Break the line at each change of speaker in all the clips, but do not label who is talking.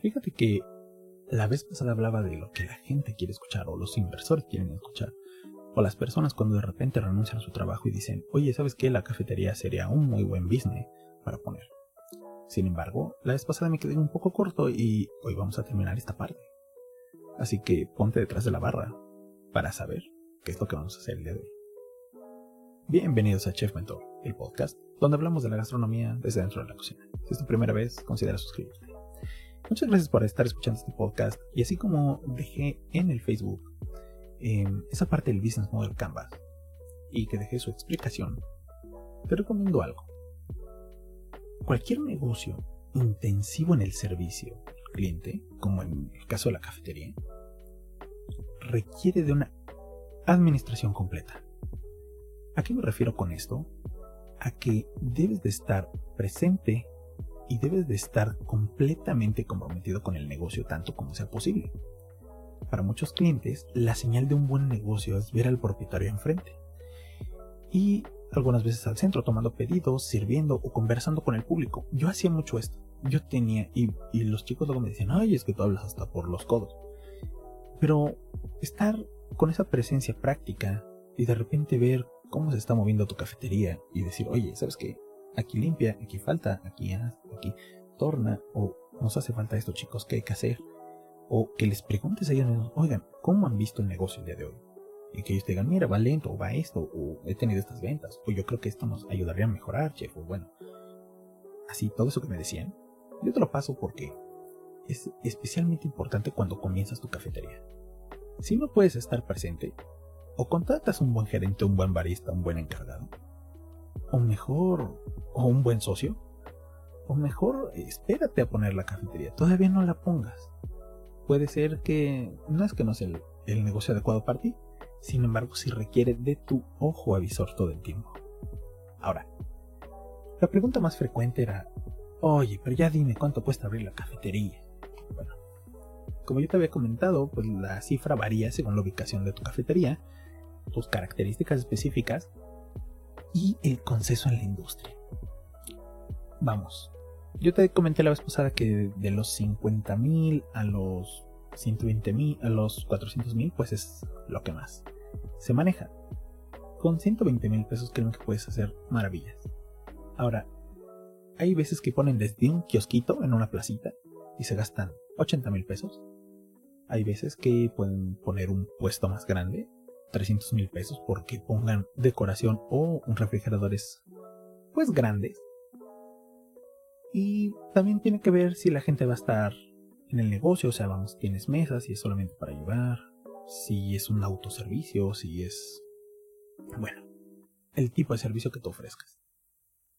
Fíjate que la vez pasada hablaba de lo que la gente quiere escuchar o los inversores quieren escuchar. O las personas cuando de repente renuncian a su trabajo y dicen, oye, ¿sabes qué? La cafetería sería un muy buen business para poner. Sin embargo, la vez pasada me quedé un poco corto y hoy vamos a terminar esta parte. Así que ponte detrás de la barra para saber qué es lo que vamos a hacer el día de hoy. Bienvenidos a Chef Mentor, el podcast donde hablamos de la gastronomía desde dentro de la cocina. Si es tu primera vez, considera suscribirte. Muchas gracias por estar escuchando este podcast y así como dejé en el Facebook em, esa parte del Business Model Canvas y que dejé su explicación, te recomiendo algo. Cualquier negocio intensivo en el servicio al cliente, como en el caso de la cafetería, requiere de una administración completa. ¿A qué me refiero con esto? A que debes de estar presente y debes de estar completamente comprometido con el negocio tanto como sea posible. Para muchos clientes, la señal de un buen negocio es ver al propietario enfrente. Y algunas veces al centro tomando pedidos, sirviendo o conversando con el público. Yo hacía mucho esto. Yo tenía, y, los chicos luego me decían, ay, es que tú hablas hasta por los codos. Pero estar con esa presencia práctica y de repente ver cómo se está moviendo tu cafetería y decir, oye, ¿sabes qué? Aquí limpia, aquí falta, aquí aquí torna, o nos hace falta esto chicos, ¿qué hay que hacer? O que les preguntes a ellos, oigan, ¿cómo han visto el negocio el día de hoy? Y que ellos digan, mira, va lento, o va esto, o he tenido estas ventas, o yo creo que esto nos ayudaría a mejorar, chef, o bueno. Así, todo eso que me decían, yo te lo paso porque es especialmente importante cuando comienzas tu cafetería. Si no puedes estar presente, o contratas un buen gerente, un buen barista, un buen encargado, o mejor, o un buen socio, o mejor espérate a poner la cafetería, todavía no la pongas. Puede ser que no es que no sea el, negocio adecuado para ti, sin embargo si requiere de tu ojo avisor todo el tiempo. Ahora, la pregunta más frecuente era, oye, pero ya dime cuánto cuesta abrir la cafetería. Bueno, como yo te había comentado, pues la cifra varía según la ubicación de tu cafetería, tus características específicas y el consenso en la industria. Vamos, yo te comenté la vez pasada que de los 50.000 a los 120.000 a los 400.000 pues es lo que más se maneja. Con 120.000 pesos creo que puedes hacer maravillas. Ahora, hay veces que ponen desde un kiosquito en una placita y se gastan 80.000 pesos. Hay veces que pueden poner un puesto más grande 300 mil pesos porque pongan decoración o refrigeradores pues grandes. Y también tiene que ver si la gente va a estar en el negocio, o sea, vamos, tienes mesas, si es solamente para llevar, si es un autoservicio, si es... Bueno, el tipo de servicio que tú ofrezcas.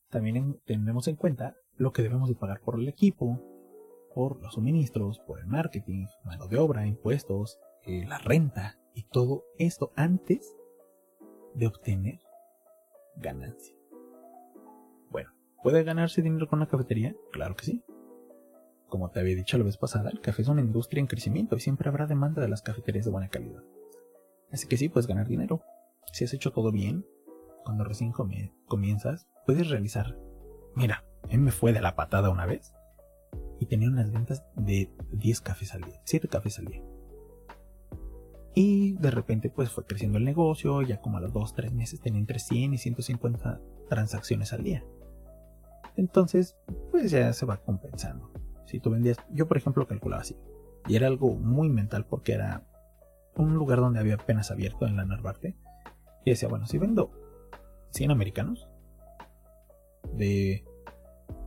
También tenemos en cuenta lo que debemos de pagar por el equipo, por los suministros, por el marketing, mano de obra, impuestos, eh, la renta, y todo esto antes de obtener ganancia. Bueno, ¿puede ganarse dinero con la cafetería? Claro que sí. Como te había dicho la vez pasada, el café es una industria en crecimiento y siempre habrá demanda de las cafeterías de buena calidad. Así que sí, puedes ganar dinero. Si has hecho todo bien, cuando recién comienzas, puedes realizar. Mira, él me fue de la patada una vez y tenía unas ventas de 10 cafés al día, 7 cafés al día. Y de repente pues fue creciendo el negocio, ya como a los 2, 3 meses tenía entre 100 y 150 transacciones al día. Entonces pues ya se va compensando. Si tú vendías, yo por ejemplo calculaba así. Y era algo muy mental porque era un lugar donde había apenas abierto en la Narvarte. Y decía, bueno, si vendo 100 americanos de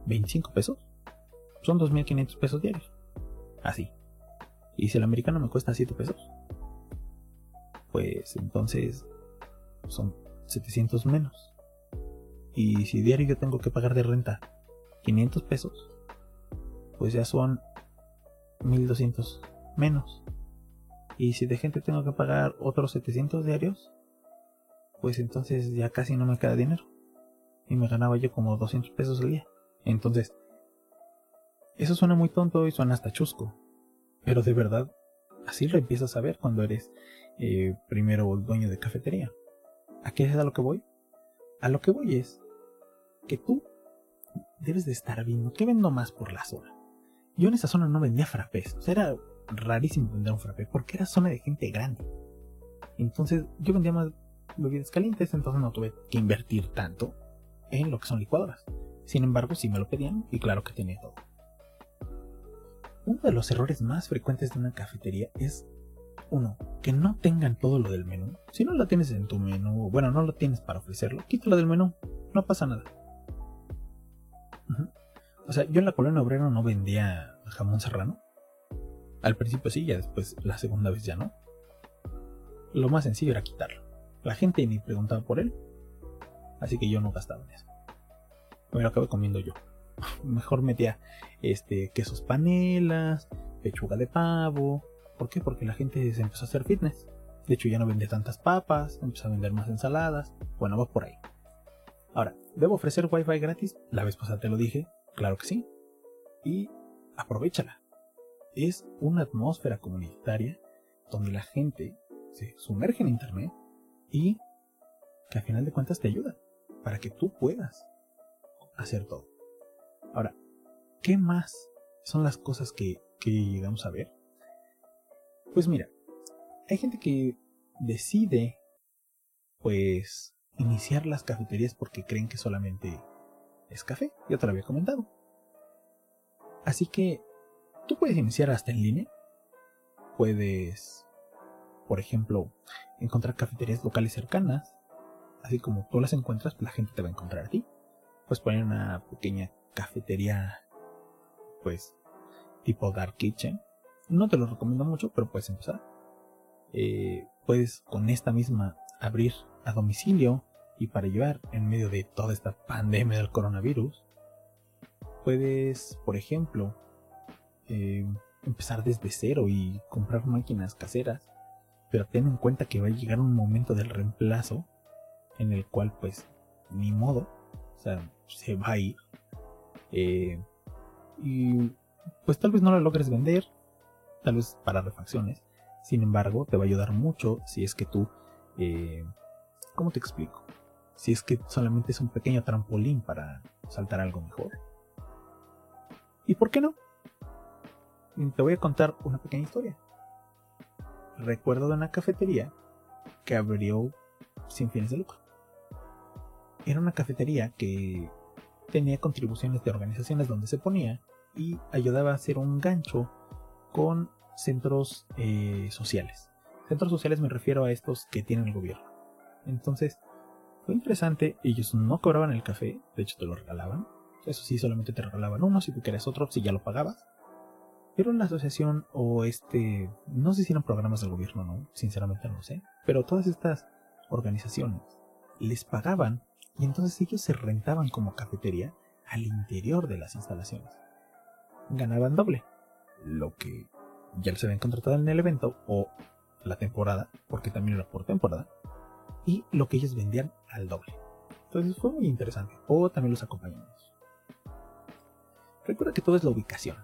25 pesos, son 2.500 pesos diarios. Así. Y si el americano me cuesta 7 pesos, pues entonces son 700 menos. Y si diario yo tengo que pagar de renta 500 pesos, pues ya son 1200 menos. Y si de gente tengo que pagar otros 700 diarios, pues entonces ya casi no me queda dinero. Y me ganaba yo como 200 pesos al día. Entonces, eso suena muy tonto y suena hasta chusco. Pero de verdad, así lo empiezas a ver cuando eres eh, primero dueño de cafetería. ¿A qué es a lo que voy? A lo que voy es que tú debes de estar viendo qué vendo más por la zona, yo en esa zona no vendía frappés. Era rarísimo vender un frappé porque era zona de gente grande. Entonces yo vendía más bebidas calientes, entonces no tuve que invertir tanto en lo que son licuadoras. Sin embargo, sí me lo pedían y claro que tenía todo. Uno de los errores más frecuentes de una cafetería es, uno, que no tengan todo lo del menú. Si no lo tienes en tu menú, bueno, no lo tienes para ofrecerlo, quítalo del menú, no pasa nada. O sea, yo en la colonia obrera no vendía jamón serrano. Al principio sí, ya después la segunda vez ya no. Lo más sencillo era quitarlo. La gente ni preguntaba por él. Así que yo no gastaba en eso. Me lo acabé comiendo yo. Mejor metía este, quesos panelas, pechuga de pavo. ¿Por qué? Porque la gente se empezó a hacer fitness. De hecho, ya no vende tantas papas, empezó a vender más ensaladas. Bueno, va por ahí. Ahora, ¿debo ofrecer Wi-Fi gratis? La vez pasada te lo dije. Claro que sí. Y aprovechala. Es una atmósfera comunitaria donde la gente se sumerge en Internet y que al final de cuentas te ayuda para que tú puedas hacer todo. Ahora, ¿qué más son las cosas que, que llegamos a ver? Pues mira, hay gente que decide pues iniciar las cafeterías porque creen que solamente es café, ya te lo había comentado. Así que tú puedes iniciar hasta en línea, puedes, por ejemplo, encontrar cafeterías locales cercanas, así como tú las encuentras, la gente te va a encontrar a ti. Puedes poner una pequeña cafetería, pues, tipo Dark Kitchen. No te lo recomiendo mucho, pero puedes empezar. Eh, puedes con esta misma abrir a domicilio y para llevar en medio de toda esta pandemia del coronavirus. Puedes, por ejemplo, eh, empezar desde cero y comprar máquinas caseras, pero ten en cuenta que va a llegar un momento del reemplazo en el cual pues ni modo, o sea, se va a ir. Eh, y pues tal vez no lo logres vender, tal vez para refacciones. Sin embargo, te va a ayudar mucho si es que tú, eh, ¿cómo te explico? Si es que solamente es un pequeño trampolín para saltar algo mejor. ¿Y por qué no? Te voy a contar una pequeña historia. Recuerdo de una cafetería que abrió sin fines de lucro. Era una cafetería que tenía contribuciones de organizaciones donde se ponía y ayudaba a hacer un gancho con centros eh, sociales. Centros sociales me refiero a estos que tiene el gobierno. Entonces, fue interesante, ellos no cobraban el café, de hecho te lo regalaban. Eso sí, solamente te regalaban uno, si tú querías otro, si ya lo pagabas. Pero la asociación o este, no sé si eran programas del gobierno no, sinceramente no sé. Pero todas estas organizaciones les pagaban y entonces ellos se rentaban como cafetería al interior de las instalaciones. Ganaban doble, lo que ya les habían contratado en el evento o la temporada, porque también era por temporada, y lo que ellos vendían al doble. Entonces fue muy interesante. O también los acompañamos. Recuerda que todo es la ubicación.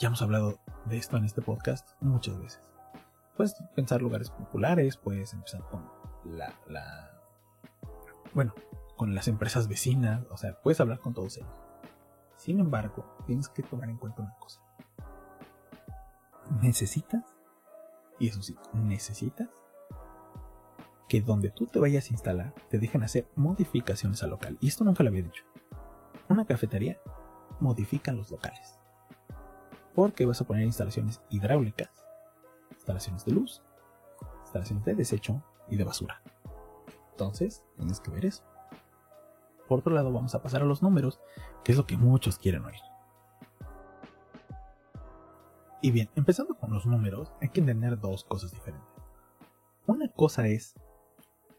Ya hemos hablado de esto en este podcast muchas veces. Puedes pensar lugares populares, puedes empezar con la, bueno, con las empresas vecinas, o sea, puedes hablar con todos ellos. Sin embargo, tienes que tomar en cuenta una cosa. Necesitas, y eso sí, necesitas que donde tú te vayas a instalar te dejen hacer modificaciones al local. Y esto nunca lo había dicho. Una cafetería modifica los locales. Porque vas a poner instalaciones hidráulicas, instalaciones de luz, instalaciones de desecho y de basura. Entonces, tienes que ver eso. Por otro lado, vamos a pasar a los números, que es lo que muchos quieren oír. Y bien, empezando con los números, hay que entender dos cosas diferentes. Una cosa es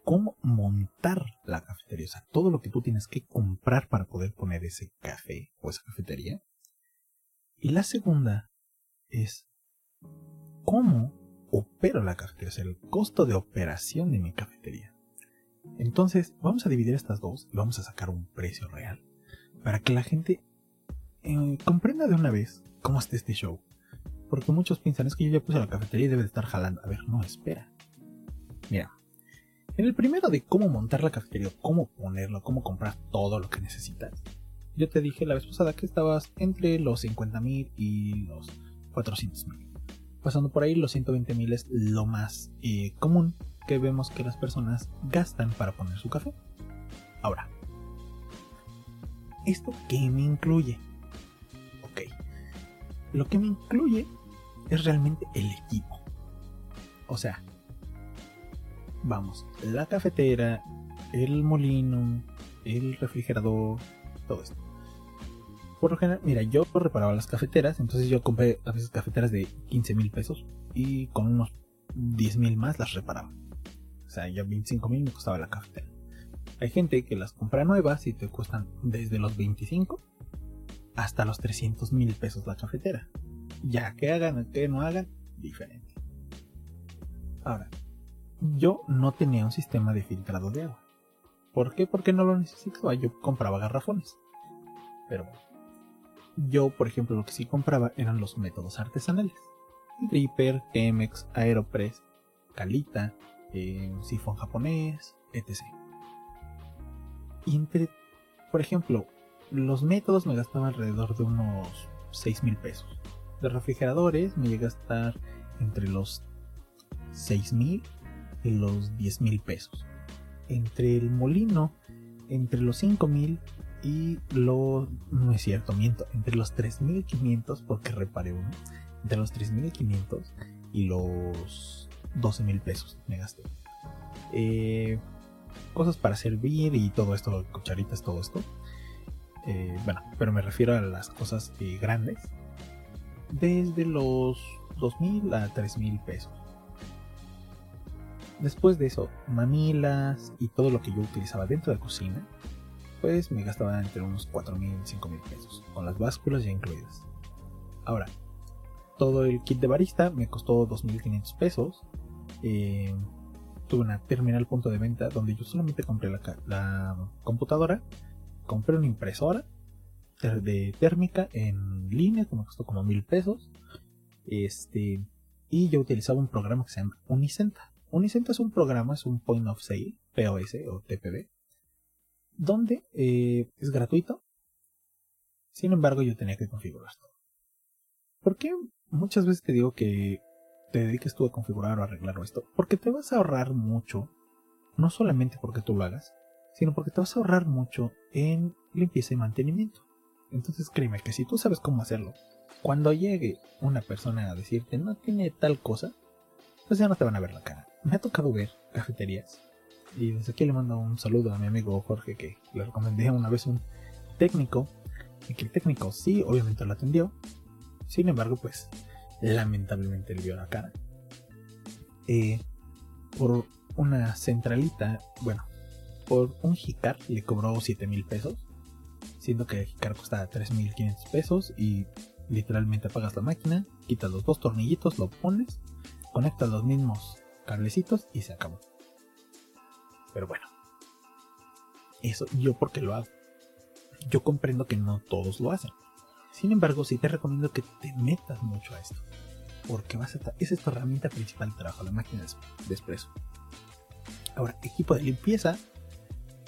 cómo montar la cafetería, o sea, todo lo que tú tienes que comprar para poder poner ese café o esa cafetería. Y la segunda es cómo opero la cafetería, o sea, el costo de operación de mi cafetería. Entonces, vamos a dividir estas dos y vamos a sacar un precio real para que la gente eh, comprenda de una vez cómo está este show. Porque muchos piensan, es que yo ya puse la cafetería y debe de estar jalando. A ver, no, espera. Mira, en el primero de cómo montar la cafetería, cómo ponerlo, cómo comprar todo lo que necesitas, Yo te dije la vez pasada que estabas entre los 50 mil y los 400 mil. Pasando por ahí, los 120 mil es lo más eh, común que vemos que las personas gastan para poner su café. Ahora, ¿esto qué me incluye? Ok, lo que me incluye es realmente el equipo. O sea, vamos, la cafetera, el molino, el refrigerador, todo esto. Por lo general, mira, yo reparaba las cafeteras, entonces yo compré a veces cafeteras de 15 mil pesos y con unos 10 mil más las reparaba. O sea, ya 25 mil me costaba la cafetera. Hay gente que las compra nuevas y te cuestan desde los 25 hasta los 300 mil pesos la cafetera. Ya que hagan o que no hagan, diferente. Ahora, yo no tenía un sistema de filtrado de agua. ¿Por qué? Porque no lo necesitaba. Yo compraba garrafones. Pero yo, por ejemplo, lo que sí compraba eran los métodos artesanales. Dripper, Chemex, Aeropress, Calita, eh, sifón japonés, etc. Y entre, por ejemplo, los métodos me gastaban alrededor de unos 6 mil pesos. De refrigeradores me llega a estar entre los 6 mil y los 10 mil pesos. Entre el molino, entre los 5 mil y los... No es cierto, miento. Entre los 3.500 porque reparé uno. Entre los 3.500 y los 12 mil pesos me gasté. Eh, cosas para servir y todo esto, cucharitas, todo esto. Eh, bueno, pero me refiero a las cosas eh, grandes. Desde los 2.000 a 3.000 pesos. Después de eso, mamilas y todo lo que yo utilizaba dentro de la cocina, pues me gastaba entre unos 4.000 y 5.000 pesos, con las básculas ya incluidas. Ahora, todo el kit de barista me costó 2.500 pesos. Eh, tuve una terminal punto de venta donde yo solamente compré la, la computadora, compré una impresora de térmica en línea que me costó como mil pesos. Este, y yo utilizaba un programa que se llama Unicenta. Unicenta es un programa, es un Point of Sale, POS o TPB, donde eh, es gratuito. Sin embargo, yo tenía que configurar todo. ¿Por qué muchas veces te digo que te dediques tú a configurar o arreglar esto? Porque te vas a ahorrar mucho, no solamente porque tú lo hagas, sino porque te vas a ahorrar mucho en limpieza y mantenimiento. Entonces créeme que si tú sabes cómo hacerlo, cuando llegue una persona a decirte no tiene tal cosa, pues ya no te van a ver la cara me ha tocado ver cafeterías. Y desde aquí le mando un saludo a mi amigo Jorge que le recomendé una vez un técnico. Y que el técnico sí, obviamente lo atendió. Sin embargo, pues lamentablemente le vio la cara. Eh, por una centralita, bueno, por un Jicar le cobró 7 mil pesos. Siendo que Jicar costaba 3.500 pesos y literalmente apagas la máquina, quitas los dos tornillitos, lo pones, conectas los mismos cablecitos y se acabó. Pero bueno, eso yo porque lo hago. Yo comprendo que no todos lo hacen. Sin embargo, sí te recomiendo que te metas mucho a esto. Porque vas a es tu herramienta principal de trabajo, la máquina de expreso. Ahora, equipo de limpieza.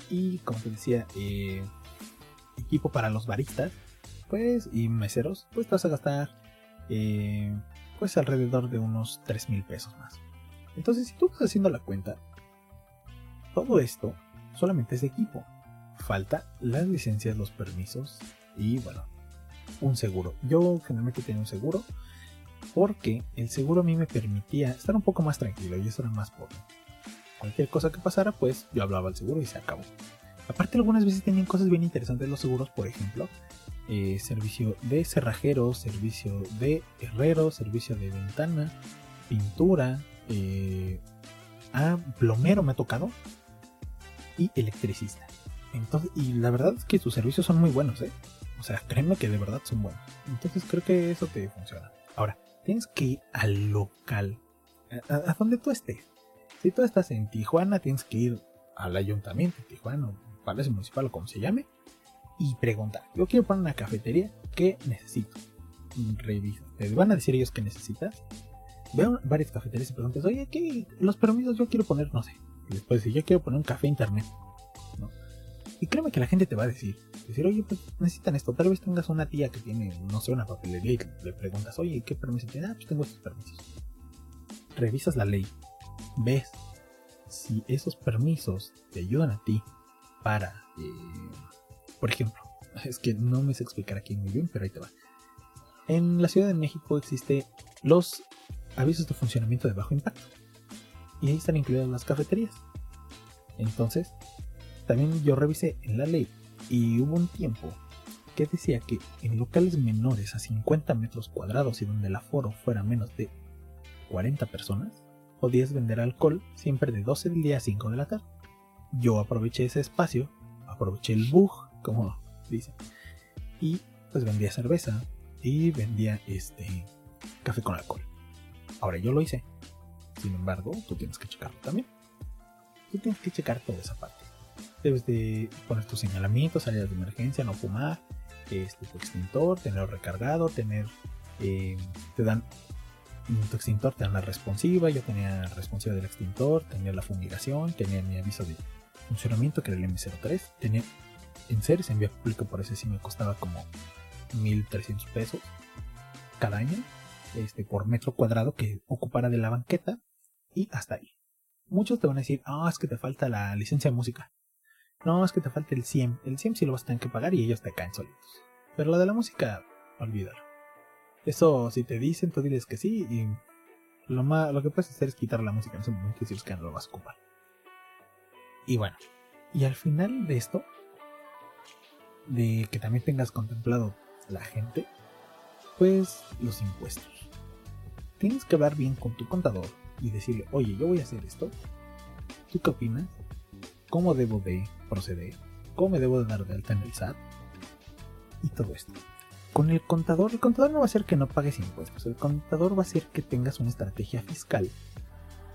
Y como te decía, eh, equipo para los baristas. Pues, y meseros. Pues te vas a gastar eh, pues alrededor de unos 3 mil pesos más. Entonces, si tú estás haciendo la cuenta, todo esto solamente es equipo. Falta las licencias, los permisos y bueno, un seguro. Yo generalmente tenía un seguro porque el seguro a mí me permitía estar un poco más tranquilo y eso era más pobre. Cualquier cosa que pasara, pues yo hablaba al seguro y se acabó. Aparte, algunas veces tenían cosas bien interesantes los seguros, por ejemplo, eh, servicio de cerrajero, servicio de herrero, servicio de ventana, pintura, eh, a plomero me ha tocado y electricista. Entonces, y la verdad es que sus servicios son muy buenos, ¿eh? O sea, créeme que de verdad son buenos. Entonces creo que eso te funciona. Ahora, tienes que ir al local, a, donde tú estés. Si tú estás en Tijuana, tienes que ir al ayuntamiento de Tijuana, Palacio Municipal o como se llame, y preguntar. Yo quiero poner una cafetería, ¿qué necesito? Revisa. Te van a decir ellos qué necesitas veo varias cafeterías y preguntas, oye, ¿qué? Los permisos yo quiero poner, no sé. Y después, si yo quiero poner un café internet, ¿no? Y créeme que la gente te va a decir, decir, oye, pues necesitan esto. Tal vez tengas una tía que tiene, no sé, una papelería y le preguntas, oye, ¿qué permiso tiene? Ah, pues tengo estos permisos. Revisas la ley, ves si esos permisos te ayudan a ti para, eh, por ejemplo, es que no me sé explicar aquí muy bien, pero ahí te va. En la Ciudad de México existe los avisos de funcionamiento de bajo impacto. Y ahí están incluidas las cafeterías. Entonces, también yo revisé en la ley y hubo un tiempo que decía que en locales menores a 50 metros cuadrados y donde el aforo fuera menos de 40 personas, podías vender alcohol siempre de 12 del día a 5 de la tarde. Yo aproveché ese espacio, aproveché el bug, como dicen, y pues vendía cerveza y vendía este café con alcohol. Ahora yo lo hice. Sin embargo, tú tienes que checarlo también. Tú tienes que checar toda esa parte. Debes de poner tus señalamientos, salidas de emergencia, no fumar, este, tu extintor, tenerlo recargado, tener... Eh, te dan tu extintor, te dan la responsiva, yo tenía responsiva del extintor, tenía la fumigación, tenía mi aviso de funcionamiento que era el M03, tenía en serio en vía pública por ese sí me costaba como 1300 pesos cada año este, por metro cuadrado que ocupara de la banqueta y hasta ahí. Muchos te van a decir, ah, es que te falta la licencia de música. No, es que te falta el CIEM. El CIEM sí lo vas a tener que pagar y ellos te caen solitos. Pero lo de la música, olvídalo. Eso, si te dicen, tú diles que sí y lo, más, lo que puedes hacer es quitar la música en ese momento y decirles que no lo vas a ocupar. Y bueno, y al final de esto, de que también tengas contemplado la gente, pues los impuestos. Tienes que hablar bien con tu contador y decirle, oye, yo voy a hacer esto. ¿Tú qué opinas? ¿Cómo debo de proceder? ¿Cómo me debo de dar de alta en el SAT? Y todo esto. Con el contador, el contador no va a hacer que no pagues impuestos. El contador va a hacer que tengas una estrategia fiscal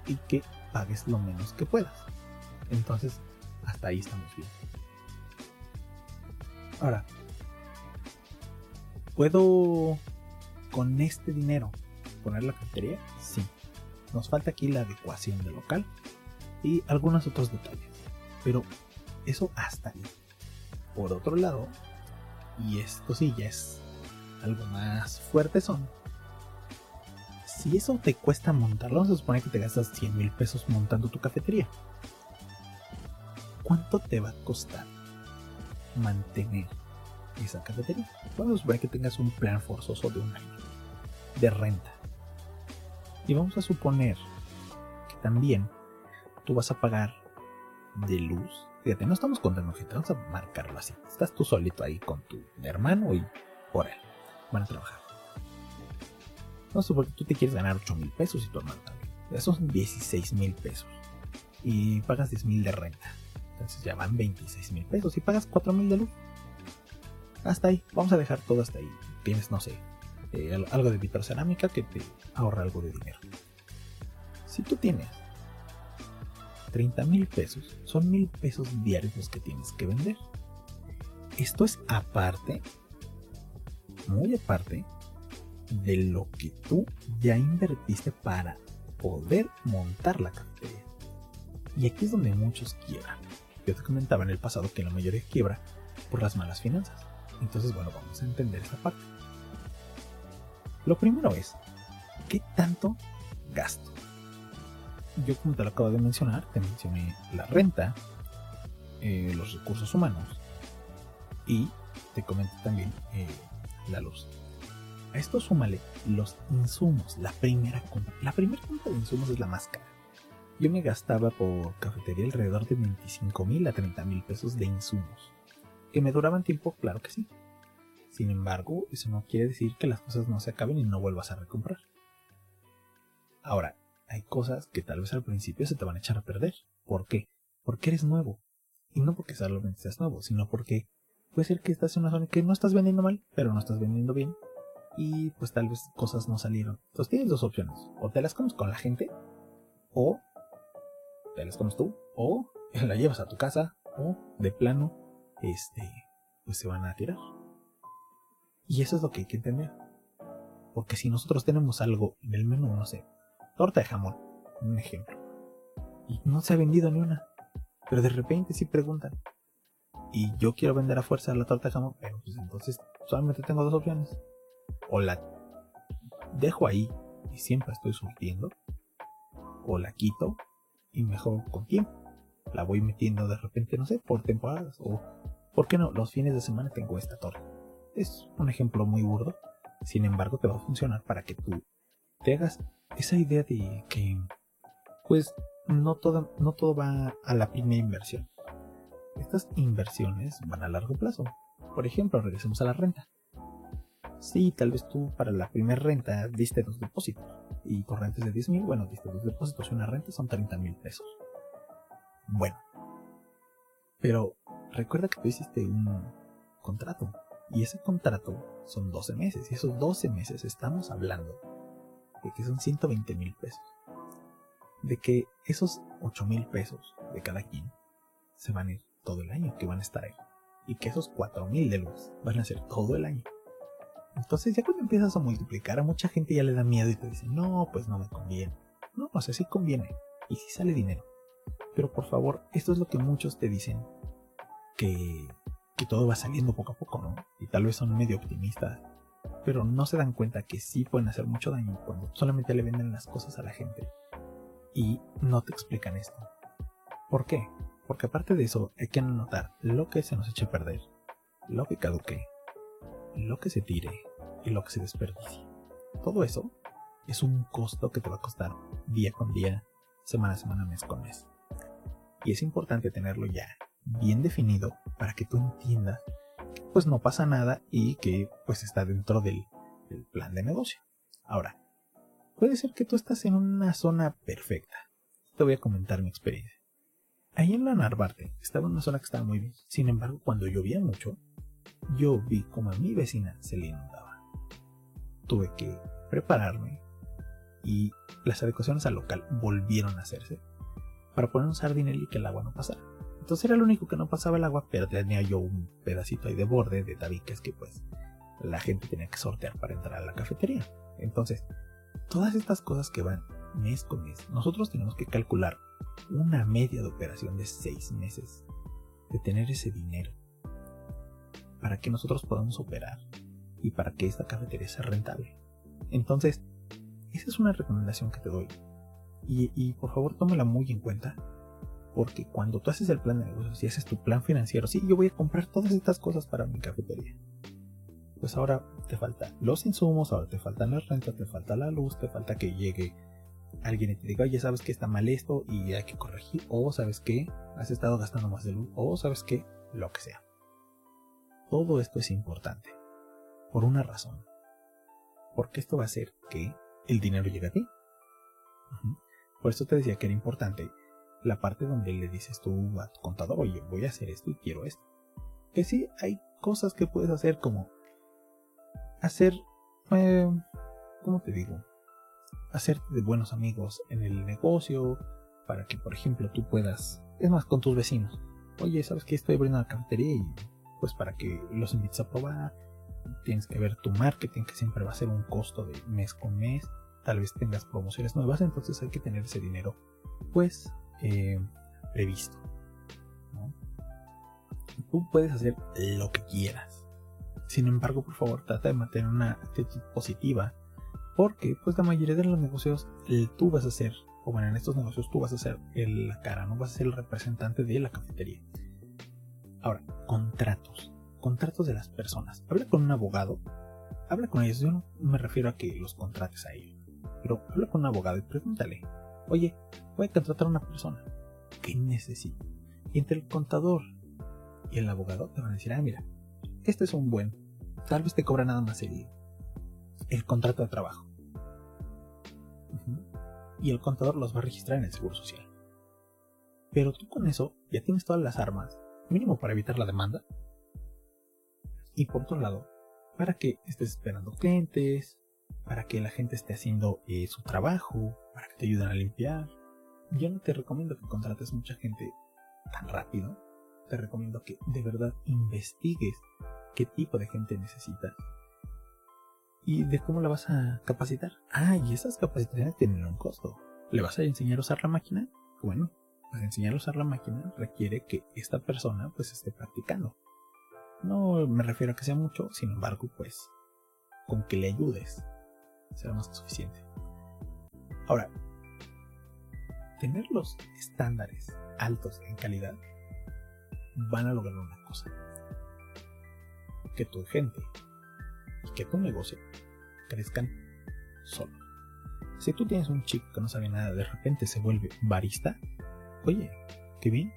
y que pagues lo menos que puedas. Entonces, hasta ahí estamos bien. Ahora, ¿puedo con este dinero poner la cafetería? Sí. Nos falta aquí la adecuación del local y algunos otros detalles. Pero eso hasta ahí. Por otro lado, y esto sí ya es algo más fuerte son. Si eso te cuesta montarlo, vamos a que te gastas 100 mil pesos montando tu cafetería. ¿Cuánto te va a costar mantener esa cafetería? Vamos a suponer que tengas un plan forzoso de un año de renta. Y vamos a suponer que también tú vas a pagar de luz. Fíjate, no estamos contando gente, vamos a marcarlo así. Estás tú solito ahí con tu hermano y por él. Van a trabajar. No sé por qué tú te quieres ganar 8 mil pesos y tu hermano también. Esos son 16 mil pesos. Y pagas 10 mil de renta. Entonces ya van 26 mil pesos y pagas 4 mil de luz. Hasta ahí. Vamos a dejar todo hasta ahí. Tienes, no sé, eh, algo de vitrocerámica que te ahorra algo de dinero. Si tú tienes 30 mil pesos, son mil pesos diarios los que tienes que vender. Esto es aparte, muy aparte, de lo que tú ya invertiste para poder montar la cafetería. Y aquí es donde muchos quiebran. Yo te comentaba en el pasado que la mayoría quiebra por las malas finanzas. Entonces, bueno, vamos a entender esta parte. Lo primero es, ¿qué tanto gasto? Yo como te lo acabo de mencionar, te mencioné la renta, eh, los recursos humanos y te comenté también eh, la luz. A esto súmale los insumos, la primera compra. La primera compra de insumos es la más cara. Yo me gastaba por cafetería alrededor de 25 mil a 30 mil pesos de insumos. ¿Que me duraban tiempo? Claro que sí. Sin embargo, eso no quiere decir que las cosas no se acaben y no vuelvas a recomprar. Ahora, hay cosas que tal vez al principio se te van a echar a perder. ¿Por qué? Porque eres nuevo. Y no porque solamente seas nuevo, sino porque puede ser que estás en una zona que no estás vendiendo mal, pero no estás vendiendo bien. Y pues tal vez cosas no salieron. Entonces tienes dos opciones. O te las comes con la gente, o te las comes tú, o la llevas a tu casa, o de plano, este, pues se van a tirar. Y eso es lo que hay que entender. Porque si nosotros tenemos algo en el menú, no sé, torta de jamón, un ejemplo, y no se ha vendido ni una, pero de repente sí preguntan, y yo quiero vender a fuerza la torta de jamón, pero pues entonces solamente tengo dos opciones. O la dejo ahí y siempre estoy surtiendo, o la quito y mejor con tiempo. La voy metiendo de repente, no sé, por temporadas, o ¿por qué no? Los fines de semana tengo esta torta. Es un ejemplo muy burdo, sin embargo te va a funcionar para que tú te hagas esa idea de que, pues, no todo, no todo va a la primera inversión. Estas inversiones van a largo plazo. Por ejemplo, regresemos a la renta. Sí, tal vez tú para la primera renta diste dos depósitos y corrientes de 10 mil, bueno, diste dos depósitos y una renta son 30 mil pesos. Bueno, pero recuerda que tú hiciste un contrato y ese contrato son 12 meses y esos 12 meses estamos hablando de que son 120 mil pesos. De que esos 8 mil pesos de cada quien se van a ir todo el año, que van a estar ahí. Y que esos 4 mil de luz van a ser todo el año. Entonces ya cuando empiezas a multiplicar a mucha gente ya le da miedo y te dice, no, pues no me conviene. No, o sea, sí conviene. Y sí sale dinero. Pero por favor, esto es lo que muchos te dicen. Que, que todo va saliendo poco a poco, ¿no? Y tal vez son medio optimistas. Pero no se dan cuenta que sí pueden hacer mucho daño cuando solamente le venden las cosas a la gente. Y no te explican esto. ¿Por qué? Porque aparte de eso hay que anotar lo que se nos eche a perder, lo que caduque, lo que se tire y lo que se desperdicie. Todo eso es un costo que te va a costar día con día, semana a semana, mes con mes. Y es importante tenerlo ya bien definido para que tú entiendas que pues no pasa nada y que pues está dentro del, plan de negocio. Ahora, puede ser que tú estás en una zona perfecta. Te voy a comentar mi experiencia. Ahí en la Narvarte estaba una zona que estaba muy bien. Sin embargo, cuando llovía mucho, yo vi como a mi vecina se le inundaba. Tuve que prepararme y las adecuaciones al local volvieron a hacerse para poner un sardinel y que el agua no pasara. Entonces era lo único que no pasaba el agua, pero tenía yo un pedacito ahí de borde de tabiques que pues la gente tenía que sortear para entrar a la cafetería. Entonces, todas estas cosas que van mes con mes, nosotros tenemos que calcular una media de operación de seis meses de tener ese dinero para que nosotros podamos operar y para que esta cafetería sea rentable. Entonces, esa es una recomendación que te doy. Y, por favor tómala muy en cuenta. Porque cuando tú haces el plan de negocios y haces tu plan financiero, sí, yo voy a comprar todas estas cosas para mi cafetería. Pues ahora te falta los insumos, ahora te faltan las rentas, te falta la luz, te falta que llegue alguien y te diga, oye, sabes que está mal esto y hay que corregir, o sabes que has estado gastando más de luz, o sabes que lo que sea. Todo esto es importante. Por una razón. Porque esto va a hacer que el dinero llegue a ti. Por eso te decía que era importante la parte donde le dices tú a tu contador, oye, voy a hacer esto y quiero esto. Que sí, hay cosas que puedes hacer como hacer, eh, ¿cómo te digo? Hacerte de buenos amigos en el negocio para que, por ejemplo, tú puedas, es más, con tus vecinos. Oye, ¿sabes que estoy abriendo una cafetería y pues para que los invites a probar, tienes que ver tu marketing que siempre va a ser un costo de mes con mes, tal vez tengas promociones nuevas, entonces hay que tener ese dinero pues eh, previsto. Tú puedes hacer lo que quieras. Sin embargo, por favor, trata de mantener una actitud positiva. Porque, pues, la mayoría de los negocios tú vas a ser, o bueno, en estos negocios tú vas a ser la cara, no vas a ser el representante de la cafetería. Ahora, contratos. Contratos de las personas. Habla con un abogado. Habla con ellos. Yo no me refiero a que los contrates a ellos. Pero habla con un abogado y pregúntale. Oye, voy a contratar a una persona. ¿Qué necesito? Y entre el contador y el abogado te van a decir, ah, mira, este es un buen. Tal vez te cobra nada más el, el contrato de trabajo. Y el contador los va a registrar en el Seguro Social. Pero tú con eso ya tienes todas las armas mínimo para evitar la demanda. Y por otro lado, para que estés esperando clientes, para que la gente esté haciendo eh, su trabajo, para que te ayuden a limpiar. Yo no te recomiendo que contrates mucha gente tan rápido. Te recomiendo que de verdad investigues qué tipo de gente necesitas y de cómo la vas a capacitar. Ah, y esas capacitaciones tienen un costo. ¿Le vas a enseñar a usar la máquina? Bueno, pues enseñar a usar la máquina requiere que esta persona pues esté practicando. No me refiero a que sea mucho, sin embargo, pues con que le ayudes será más que suficiente. Ahora, tener los estándares altos en calidad van a lograr una cosa. Que tu gente y que tu negocio crezcan solo. Si tú tienes un chico que no sabe nada, de repente se vuelve barista, oye, qué bien,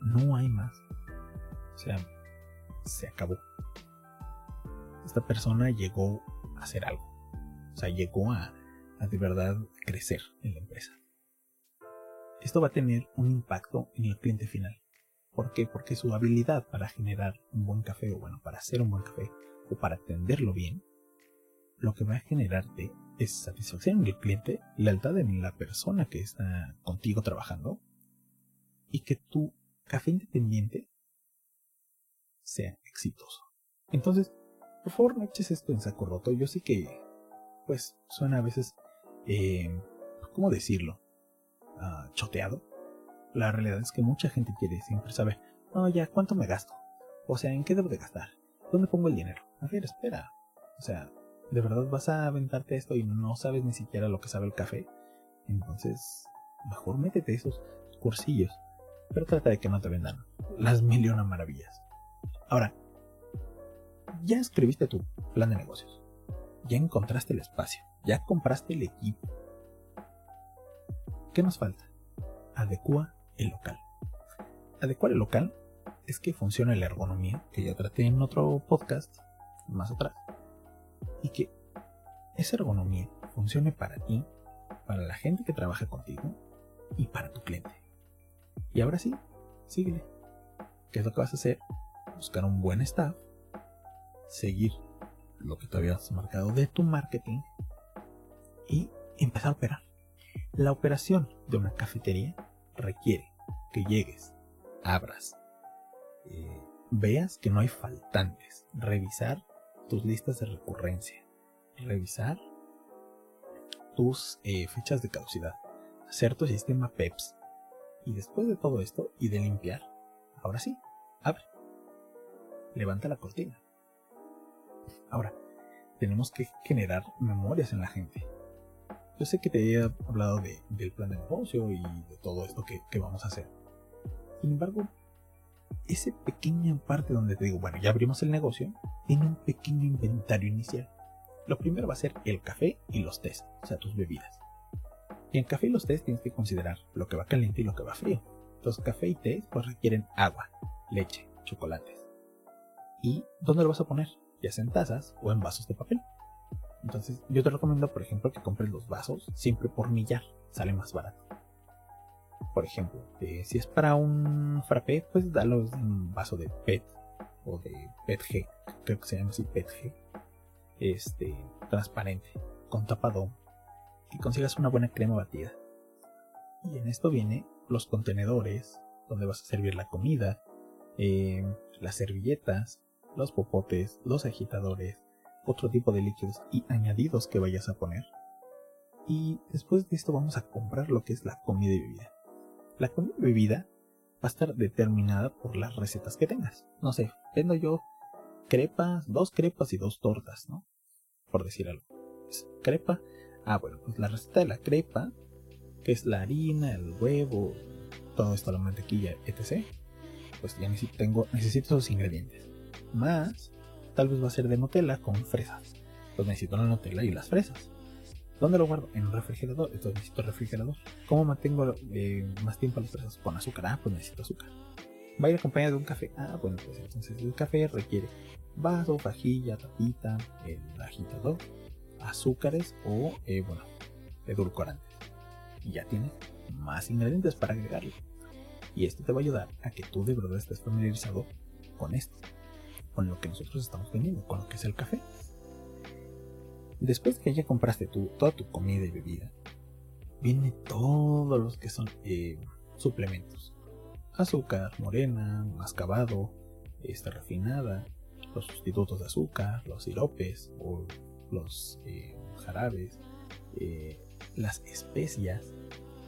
no hay más. O sea, se acabó. Esta persona llegó a hacer algo. O sea, llegó a, a de verdad crecer en la empresa. Esto va a tener un impacto en el cliente final. ¿Por qué? Porque su habilidad para generar un buen café, o bueno, para hacer un buen café, o para atenderlo bien, lo que va a generarte es satisfacción en el cliente, lealtad en la persona que está contigo trabajando, y que tu café independiente sea exitoso. Entonces, por favor, no eches esto en saco roto. Yo sé que, pues, suena a veces, eh, ¿cómo decirlo? Ah, choteado. La realidad es que mucha gente quiere siempre saber, no, ya, ¿cuánto me gasto? O sea, ¿en qué debo de gastar? ¿Dónde pongo el dinero? A ver, espera. O sea, ¿de verdad vas a aventarte esto y no sabes ni siquiera lo que sabe el café? Entonces, mejor métete esos cursillos. Pero trata de que no te vendan las mil y una maravillas. Ahora, ya escribiste tu plan de negocios. Ya encontraste el espacio. Ya compraste el equipo. ¿Qué nos falta? Adecua el local. Adecuar el local es que funcione la ergonomía, que ya traté en otro podcast más atrás. Y que esa ergonomía funcione para ti, para la gente que trabaja contigo y para tu cliente. Y ahora sí, síguele. ¿Qué es lo que vas a hacer? Buscar un buen staff, seguir lo que te habías marcado de tu marketing y empezar a operar. La operación de una cafetería requiere que llegues, abras, eh, veas que no hay faltantes, revisar tus listas de recurrencia, revisar tus eh, fechas de caducidad, hacer tu sistema PEPS. Y después de todo esto y de limpiar, ahora sí, abre. Levanta la cortina. Ahora, tenemos que generar memorias en la gente. Yo sé que te he hablado del plan de negocio y de todo esto que, vamos a hacer. Sin embargo, esa pequeña parte donde te digo, bueno, ya abrimos el negocio, tiene un pequeño inventario inicial. Lo primero va a ser el café y los tés, o sea, tus bebidas. Y en café y los tés tienes que considerar lo que va caliente y lo que va frío. Los café y té pues requieren agua, leche, chocolates. ¿Y dónde lo vas a poner? Ya sea en tazas o en vasos de papel. Entonces, yo te recomiendo, por ejemplo, que compres los vasos siempre por millar, sale más barato. Por ejemplo, si es para un frappé, pues dalo en un vaso de PET o de PETG, creo que se llama así PETG, este, transparente, con tapadón, y consigas una buena crema batida. Y en esto viene los contenedores donde vas a servir la comida, eh, las servilletas, los popotes, los agitadores, otro tipo de líquidos y añadidos que vayas a poner. Y después de esto vamos a comprar lo que es la comida y bebida. La comida bebida va a estar determinada por las recetas que tengas. No sé, vendo yo crepas, dos crepas y dos tortas, ¿no? Por decir algo. crepa. Ah, bueno, pues la receta de la crepa, que es la harina, el huevo, todo esto, la mantequilla, etc. Pues ya necesito, tengo, necesito esos ingredientes. Más tal vez va a ser de Nutella con fresas. Pues necesito la Nutella y las fresas. ¿Dónde lo guardo? En un refrigerador. Entonces necesito refrigerador. ¿Cómo mantengo eh, más tiempo las fresas? Con azúcar. Ah, pues necesito azúcar. Va a ir acompañado de un café. Ah, bueno, pues entonces el café requiere vaso, vajilla, tapita, el agitador, azúcares o, eh, bueno, edulcorantes. Y ya tienes más ingredientes para agregarle. Y esto te va a ayudar a que tú de verdad estés familiarizado con esto con lo que nosotros estamos vendiendo, con lo que es el café. Después que ya compraste tu, toda tu comida y bebida, viene todos los que son eh, suplementos. Azúcar, morena, mascabado, esta refinada, los sustitutos de azúcar, los siropes o los eh, jarabes, eh, las especias,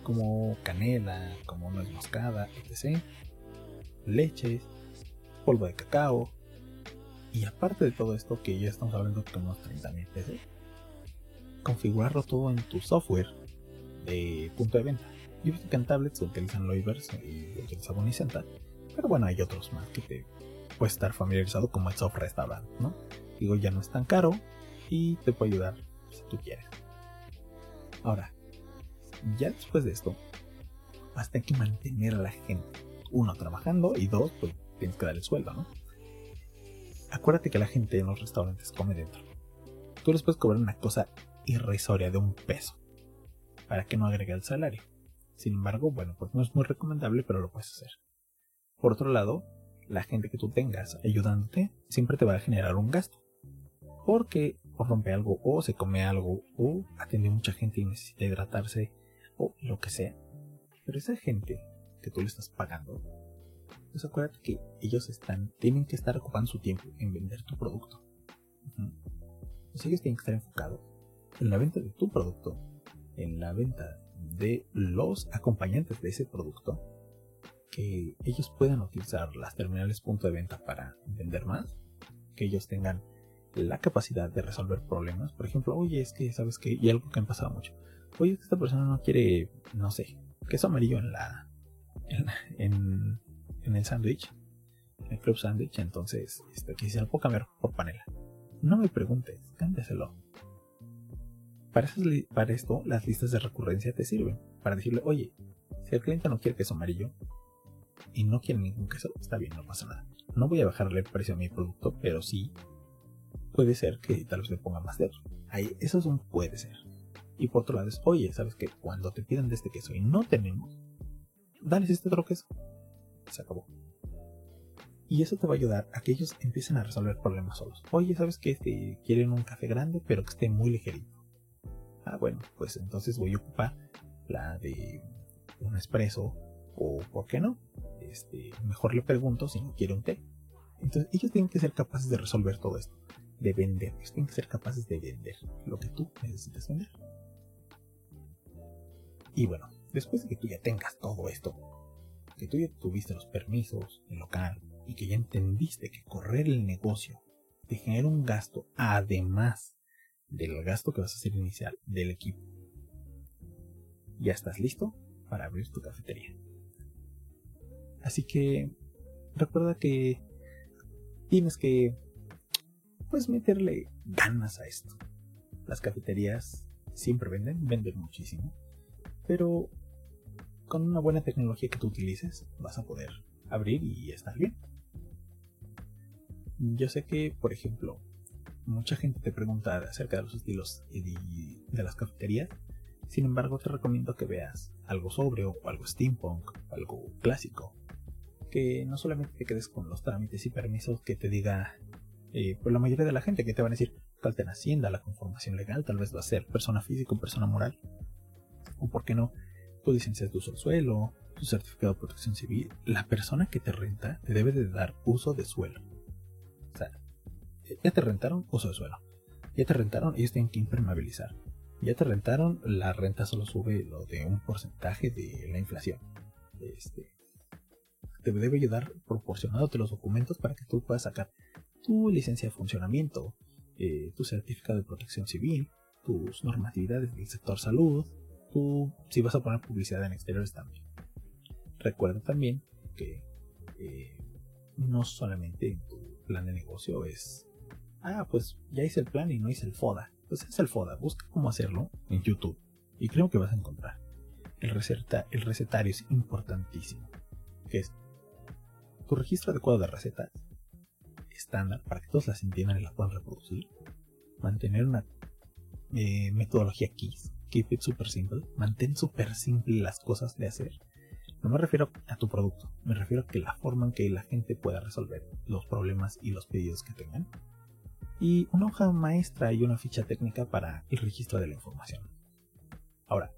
como canela, como nuez moscada, etc. Leches, polvo de cacao. Y aparte de todo esto, que ya estamos hablando de unos 30.000 pesos, configurarlo todo en tu software de punto de venta. Yo he que en tablets utilizan Loivers y utilizan Bonicenta, pero bueno, hay otros más que te puedes estar familiarizado como el software restaurant, ¿no? Digo, ya no es tan caro y te puede ayudar si tú quieres. Ahora, ya después de esto, vas a tener que mantener a la gente. Uno, trabajando y dos, pues tienes que darle sueldo, ¿no? Acuérdate que la gente en los restaurantes come dentro. Tú les puedes cobrar una cosa irrisoria de un peso para que no agregue el salario. Sin embargo, bueno, pues no es muy recomendable, pero lo puedes hacer. Por otro lado, la gente que tú tengas ayudándote siempre te va a generar un gasto. Porque o rompe algo, o se come algo, o atiende mucha gente y necesita hidratarse, o lo que sea. Pero esa gente que tú le estás pagando, pues acuérdate que ellos están, tienen que estar ocupando su tiempo en vender tu producto. Pues ellos tienen que estar enfocados en la venta de tu producto, en la venta de los acompañantes de ese producto, que ellos puedan utilizar las terminales punto de venta para vender más, que ellos tengan la capacidad de resolver problemas. Por ejemplo, oye, es que, ¿sabes que Y algo que me pasado mucho. Oye, esta persona no quiere, no sé, queso amarillo en la. en, en, el sándwich, en el club sándwich, entonces, este, se lo puedo cambiar por panela. No me preguntes, cámbiaselo. Para, para esto, las listas de recurrencia te sirven. Para decirle, oye, si el cliente no quiere queso amarillo y no quiere ningún queso, está bien, no pasa nada. No voy a bajarle el precio a mi producto, pero sí puede ser que tal vez le ponga más de Ahí, eso es un puede ser. Y por otro lado es, oye, ¿sabes que Cuando te pidan de este queso y no tenemos, dales este otro queso. Se acabó. Y eso te va a ayudar a que ellos empiecen a resolver problemas solos. Oye, ¿sabes que este, quieren un café grande pero que esté muy ligerito? Ah, bueno, pues entonces voy a ocupar la de un espresso o, ¿por qué no? Este, mejor le pregunto si no quiere un té. Entonces ellos tienen que ser capaces de resolver todo esto de vender. Ellos tienen que ser capaces de vender lo que tú necesitas vender. Y bueno, después de que tú ya tengas todo esto, que tú ya tuviste los permisos, el local, y que ya entendiste que correr el negocio te genera un gasto además del gasto que vas a hacer inicial del equipo, ya estás listo para abrir tu cafetería. Así que recuerda que tienes que pues meterle ganas a esto. Las cafeterías siempre venden, venden muchísimo, pero con una buena tecnología que tú utilices vas a poder abrir y estar bien. Yo sé que, por ejemplo, mucha gente te pregunta acerca de los estilos de, las cafeterías. Sin embargo, te recomiendo que veas algo sobrio o algo steampunk, algo clásico. Que no solamente te quedes con los trámites y permisos que te diga eh, pues la mayoría de la gente que te van a decir falta en Hacienda, la conformación legal, tal vez va a ser persona física o persona moral. O por qué no, tu licencia de uso del suelo, tu certificado de protección civil. La persona que te renta te debe de dar uso de suelo. Ya te rentaron uso de suelo. Ya te rentaron, ellos tienen que impermeabilizar. Ya te rentaron, la renta solo sube lo de un porcentaje de la inflación. Este, te debe ayudar proporcionándote los documentos para que tú puedas sacar tu licencia de funcionamiento, eh, tu certificado de protección civil, tus normatividades del sector salud, tú, si vas a poner publicidad en exteriores también. Recuerda también que eh, no solamente en tu plan de negocio es, ah, pues ya hice el plan y no hice el FODA. Pues es el FODA, busca cómo hacerlo en YouTube y creo que vas a encontrar. El, receta, el recetario es importantísimo, que es tu registro adecuado de recetas estándar para que todos las entiendan y las puedan reproducir. Mantener una eh, metodología KISS, keep it super simple, mantén super simple las cosas de hacer. No me refiero a tu producto, me refiero a que la forma en que la gente pueda resolver los problemas y los pedidos que tengan. Y una hoja maestra y una ficha técnica para el registro de la información. Ahora,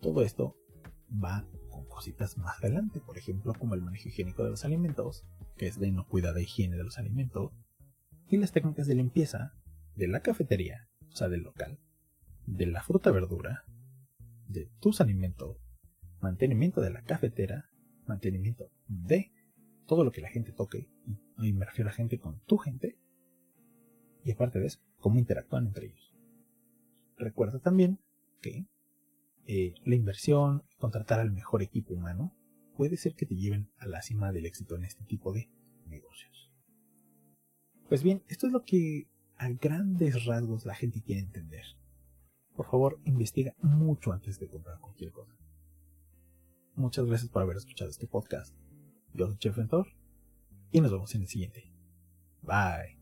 todo esto va con cositas más adelante, por ejemplo, como el manejo higiénico de los alimentos, que es de inocuidad de higiene de los alimentos, y las técnicas de limpieza de la cafetería, o sea, del local, de la fruta verdura, de tus alimentos, mantenimiento de la cafetera, mantenimiento de todo lo que la gente toque, y me refiero a gente con tu gente, y aparte de eso, cómo interactúan entre ellos. Recuerda también que eh, la inversión, contratar al mejor equipo humano, puede ser que te lleven a la cima del éxito en este tipo de negocios. Pues bien, esto es lo que a grandes rasgos la gente quiere entender. Por favor, investiga mucho antes de comprar cualquier cosa. Muchas gracias por haber escuchado este podcast. Yo soy Chef Ventor y nos vemos en el siguiente. Bye.